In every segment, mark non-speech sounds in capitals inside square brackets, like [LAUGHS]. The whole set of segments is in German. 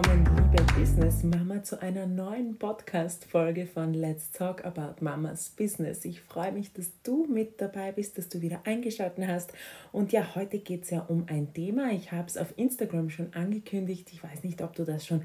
willkommen, liebe Business Mama, zu einer neuen Podcast-Folge von Let's Talk About Mamas Business. Ich freue mich, dass du mit dabei bist, dass du wieder eingeschaltet hast. Und ja, heute geht es ja um ein Thema. Ich habe es auf Instagram schon angekündigt. Ich weiß nicht, ob du das schon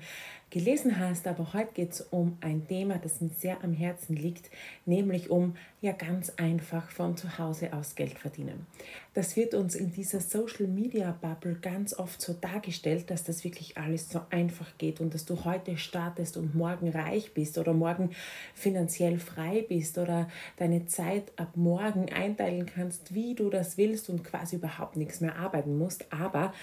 gelesen hast, aber heute geht es um ein Thema, das mir sehr am Herzen liegt, nämlich um ja ganz einfach von zu Hause aus Geld verdienen. Das wird uns in dieser Social Media Bubble ganz oft so dargestellt, dass das wirklich alles so einfach geht und dass du heute startest und morgen reich bist oder morgen finanziell frei bist oder deine Zeit ab morgen einteilen kannst, wie du das willst und quasi überhaupt nichts mehr arbeiten musst. Aber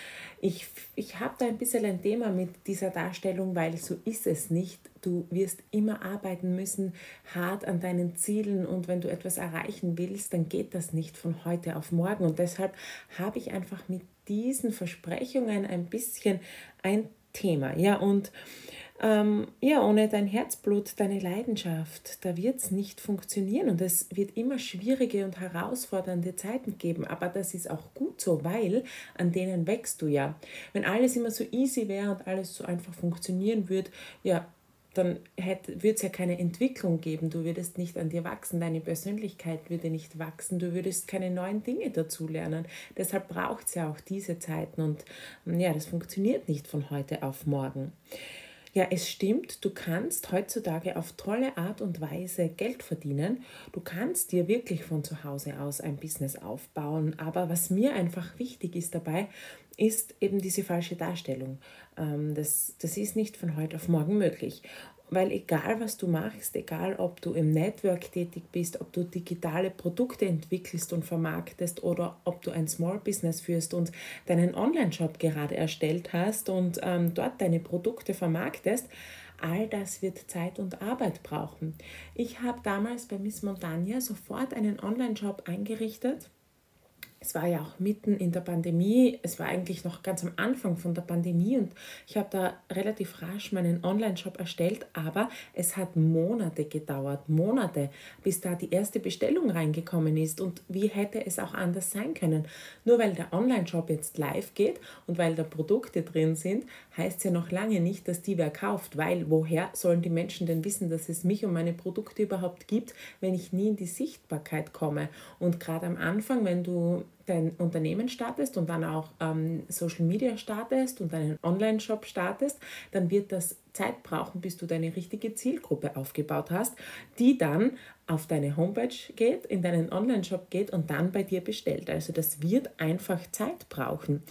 ich, ich habe da ein bisschen ein Thema mit dieser Darstellung, weil so ist es nicht. Du wirst immer arbeiten müssen, hart an deinen Zielen und wenn du etwas erreichen willst, dann geht das nicht von heute auf morgen. Und deshalb habe ich einfach mit diesen Versprechungen ein bisschen ein Thema. Ja, und ähm, ja, ohne dein Herzblut, deine Leidenschaft, da wird es nicht funktionieren und es wird immer schwierige und herausfordernde Zeiten geben, aber das ist auch gut so, weil an denen wächst du ja. Wenn alles immer so easy wäre und alles so einfach funktionieren würde, ja, dann würde es ja keine Entwicklung geben. Du würdest nicht an dir wachsen, deine Persönlichkeit würde nicht wachsen, du würdest keine neuen Dinge dazulernen. Deshalb braucht es ja auch diese Zeiten und ja, das funktioniert nicht von heute auf morgen. Ja, es stimmt, du kannst heutzutage auf tolle Art und Weise Geld verdienen. Du kannst dir wirklich von zu Hause aus ein Business aufbauen. Aber was mir einfach wichtig ist dabei, ist eben diese falsche Darstellung. Ähm, das, das ist nicht von heute auf morgen möglich. Weil egal was du machst, egal ob du im Network tätig bist, ob du digitale Produkte entwickelst und vermarktest oder ob du ein Small Business führst und deinen Online-Shop gerade erstellt hast und ähm, dort deine Produkte vermarktest, all das wird Zeit und Arbeit brauchen. Ich habe damals bei Miss Montagna sofort einen Online-Shop eingerichtet es war ja auch mitten in der Pandemie, es war eigentlich noch ganz am Anfang von der Pandemie und ich habe da relativ rasch meinen Online-Shop erstellt, aber es hat Monate gedauert, Monate, bis da die erste Bestellung reingekommen ist und wie hätte es auch anders sein können? Nur weil der Online-Shop jetzt live geht und weil da Produkte drin sind, heißt es ja noch lange nicht, dass die wer kauft, weil woher sollen die Menschen denn wissen, dass es mich und meine Produkte überhaupt gibt, wenn ich nie in die Sichtbarkeit komme? Und gerade am Anfang, wenn du dein Unternehmen startest und dann auch ähm, Social Media startest und einen Online-Shop startest, dann wird das Zeit brauchen, bis du deine richtige Zielgruppe aufgebaut hast, die dann auf deine Homepage geht, in deinen Online-Shop geht und dann bei dir bestellt. Also das wird einfach Zeit brauchen.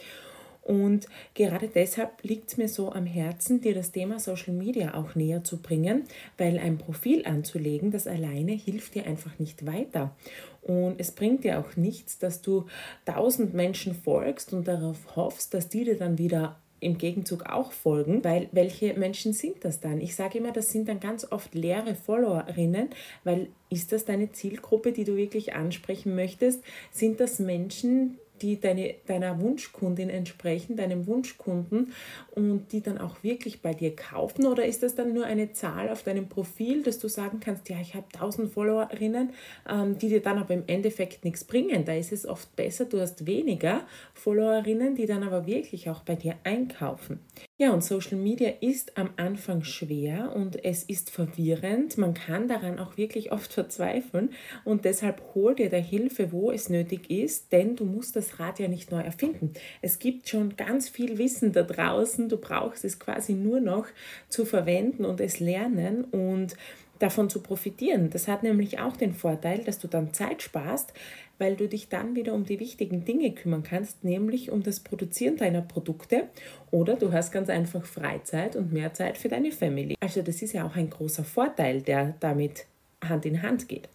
Und gerade deshalb liegt es mir so am Herzen, dir das Thema Social Media auch näher zu bringen, weil ein Profil anzulegen, das alleine hilft dir einfach nicht weiter. Und es bringt dir auch nichts, dass du tausend Menschen folgst und darauf hoffst, dass die dir dann wieder im Gegenzug auch folgen, weil welche Menschen sind das dann? Ich sage immer, das sind dann ganz oft leere Followerinnen, weil ist das deine Zielgruppe, die du wirklich ansprechen möchtest? Sind das Menschen, die deine, deiner Wunschkundin entsprechen, deinem Wunschkunden und die dann auch wirklich bei dir kaufen? Oder ist das dann nur eine Zahl auf deinem Profil, dass du sagen kannst, ja, ich habe 1000 Followerinnen, ähm, die dir dann aber im Endeffekt nichts bringen? Da ist es oft besser, du hast weniger Followerinnen, die dann aber wirklich auch bei dir einkaufen. Ja, und Social Media ist am Anfang schwer und es ist verwirrend. Man kann daran auch wirklich oft verzweifeln und deshalb hol dir da Hilfe, wo es nötig ist, denn du musst das Rad ja nicht neu erfinden. Es gibt schon ganz viel Wissen da draußen. Du brauchst es quasi nur noch zu verwenden und es lernen und davon zu profitieren. Das hat nämlich auch den Vorteil, dass du dann Zeit sparst, weil du dich dann wieder um die wichtigen Dinge kümmern kannst, nämlich um das Produzieren deiner Produkte oder du hast ganz einfach Freizeit und mehr Zeit für deine Family. Also das ist ja auch ein großer Vorteil, der damit Hand in Hand geht.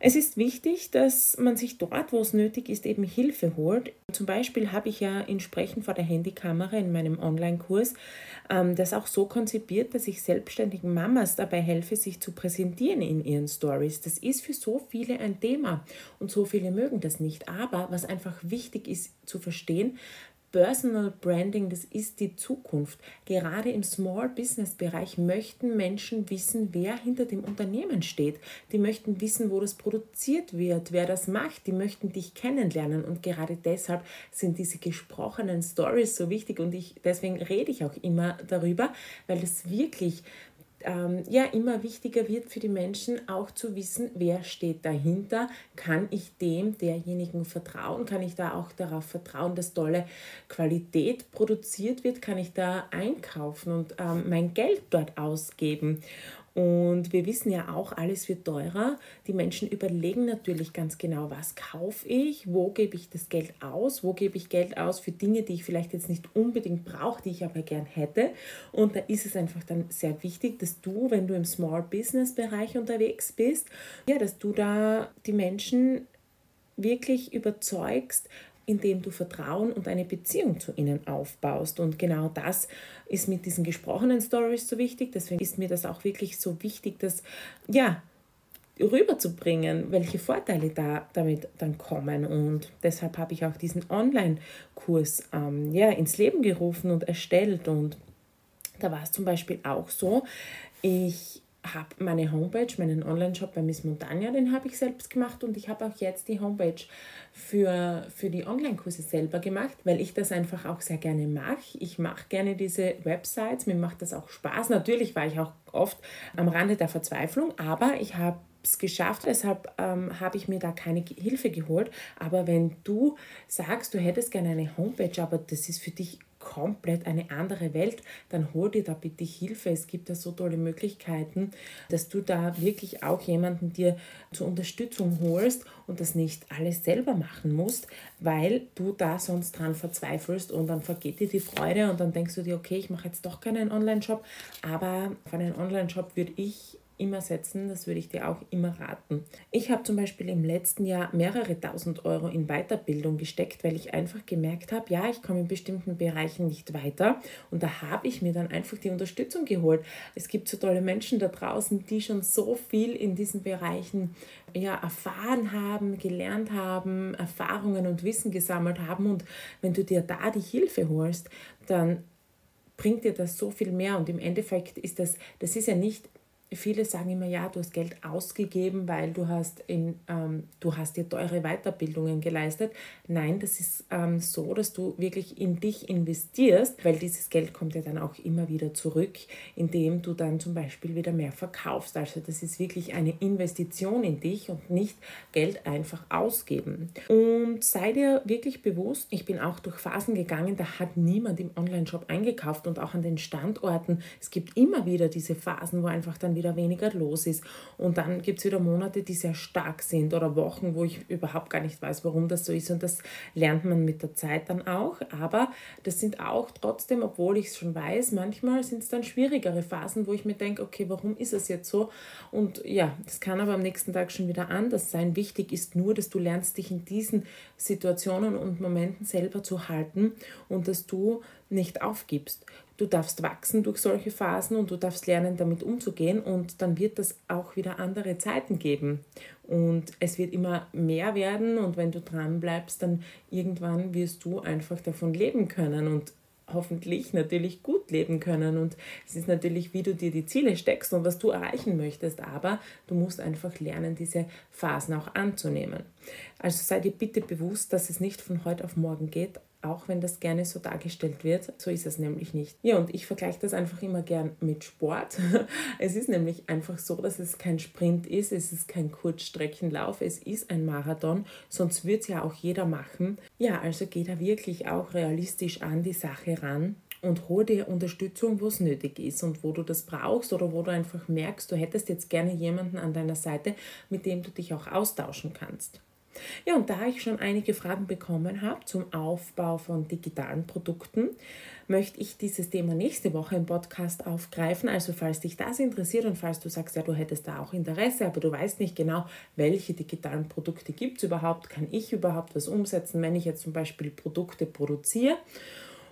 Es ist wichtig, dass man sich dort, wo es nötig ist, eben Hilfe holt. Zum Beispiel habe ich ja in Sprechen vor der Handykamera in meinem Online-Kurs ähm, das auch so konzipiert, dass ich selbstständigen Mamas dabei helfe, sich zu präsentieren in ihren Stories. Das ist für so viele ein Thema und so viele mögen das nicht. Aber was einfach wichtig ist zu verstehen, Personal Branding, das ist die Zukunft. Gerade im Small Business Bereich möchten Menschen wissen, wer hinter dem Unternehmen steht. Die möchten wissen, wo das produziert wird, wer das macht. Die möchten dich kennenlernen und gerade deshalb sind diese gesprochenen Stories so wichtig und ich deswegen rede ich auch immer darüber, weil das wirklich ähm, ja immer wichtiger wird für die Menschen auch zu wissen, wer steht dahinter, kann ich dem derjenigen vertrauen, kann ich da auch darauf vertrauen, dass tolle Qualität produziert wird, kann ich da einkaufen und ähm, mein Geld dort ausgeben. Und wir wissen ja auch, alles wird teurer. Die Menschen überlegen natürlich ganz genau, was kaufe ich, wo gebe ich das Geld aus, wo gebe ich Geld aus für Dinge, die ich vielleicht jetzt nicht unbedingt brauche, die ich aber gern hätte. Und da ist es einfach dann sehr wichtig, dass du, wenn du im Small Business Bereich unterwegs bist, ja, dass du da die Menschen wirklich überzeugst, indem du Vertrauen und eine Beziehung zu ihnen aufbaust. Und genau das ist mit diesen gesprochenen Stories so wichtig. Deswegen ist mir das auch wirklich so wichtig, das ja rüberzubringen, welche Vorteile da damit dann kommen. Und deshalb habe ich auch diesen Online-Kurs ähm, ja, ins Leben gerufen und erstellt. Und da war es zum Beispiel auch so, ich habe meine Homepage, meinen Online-Shop bei Miss Montagna, den habe ich selbst gemacht und ich habe auch jetzt die Homepage für, für die Online-Kurse selber gemacht, weil ich das einfach auch sehr gerne mache. Ich mache gerne diese Websites, mir macht das auch Spaß. Natürlich war ich auch oft am Rande der Verzweiflung, aber ich habe es geschafft, deshalb ähm, habe ich mir da keine Hilfe geholt. Aber wenn du sagst, du hättest gerne eine Homepage, aber das ist für dich komplett eine andere Welt, dann hol dir da bitte Hilfe. Es gibt da so tolle Möglichkeiten, dass du da wirklich auch jemanden dir zur Unterstützung holst und das nicht alles selber machen musst, weil du da sonst dran verzweifelst und dann vergeht dir die Freude und dann denkst du dir, okay, ich mache jetzt doch keinen Online-Shop, aber auf einen Online-Shop würde ich immer setzen. Das würde ich dir auch immer raten. Ich habe zum Beispiel im letzten Jahr mehrere tausend Euro in Weiterbildung gesteckt, weil ich einfach gemerkt habe, ja, ich komme in bestimmten Bereichen nicht weiter. Und da habe ich mir dann einfach die Unterstützung geholt. Es gibt so tolle Menschen da draußen, die schon so viel in diesen Bereichen ja, erfahren haben, gelernt haben, Erfahrungen und Wissen gesammelt haben. Und wenn du dir da die Hilfe holst, dann bringt dir das so viel mehr und im Endeffekt ist das, das ist ja nicht viele sagen immer, ja, du hast Geld ausgegeben, weil du hast, in, ähm, du hast dir teure Weiterbildungen geleistet. Nein, das ist ähm, so, dass du wirklich in dich investierst, weil dieses Geld kommt ja dann auch immer wieder zurück, indem du dann zum Beispiel wieder mehr verkaufst. Also das ist wirklich eine Investition in dich und nicht Geld einfach ausgeben. Und sei dir wirklich bewusst, ich bin auch durch Phasen gegangen, da hat niemand im Online-Shop eingekauft und auch an den Standorten. Es gibt immer wieder diese Phasen, wo einfach dann wieder weniger los ist. Und dann gibt es wieder Monate, die sehr stark sind oder Wochen, wo ich überhaupt gar nicht weiß, warum das so ist. Und das lernt man mit der Zeit dann auch. Aber das sind auch trotzdem, obwohl ich es schon weiß, manchmal sind es dann schwierigere Phasen, wo ich mir denke, okay, warum ist es jetzt so? Und ja, das kann aber am nächsten Tag schon wieder anders sein. Wichtig ist nur, dass du lernst, dich in diesen Situationen und Momenten selber zu halten und dass du nicht aufgibst. Du darfst wachsen durch solche Phasen und du darfst lernen, damit umzugehen und dann wird es auch wieder andere Zeiten geben. Und es wird immer mehr werden und wenn du dran bleibst, dann irgendwann wirst du einfach davon leben können und hoffentlich natürlich gut leben können. Und es ist natürlich, wie du dir die Ziele steckst und was du erreichen möchtest, aber du musst einfach lernen, diese Phasen auch anzunehmen. Also sei dir bitte bewusst, dass es nicht von heute auf morgen geht, auch wenn das gerne so dargestellt wird. So ist es nämlich nicht. Ja, und ich vergleiche das einfach immer gern mit Sport. [LAUGHS] Es ist nämlich einfach so, dass es kein Sprint ist, es ist kein Kurzstreckenlauf, es ist ein Marathon, sonst würde es ja auch jeder machen. Ja, also geh da wirklich auch realistisch an die Sache ran und hol dir Unterstützung, wo es nötig ist und wo du das brauchst oder wo du einfach merkst, du hättest jetzt gerne jemanden an deiner Seite, mit dem du dich auch austauschen kannst. Ja, und da ich schon einige Fragen bekommen habe zum Aufbau von digitalen Produkten, möchte ich dieses Thema nächste Woche im Podcast aufgreifen. Also falls dich das interessiert und falls du sagst, ja, du hättest da auch Interesse, aber du weißt nicht genau, welche digitalen Produkte gibt es überhaupt, kann ich überhaupt was umsetzen, wenn ich jetzt zum Beispiel Produkte produziere.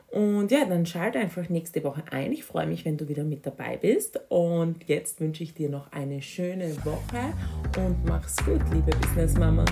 Und ja, dann schalte einfach nächste Woche ein. Ich freue mich, wenn du wieder mit dabei bist. Und jetzt wünsche ich dir noch eine schöne Woche und mach's gut, liebe Business Mama.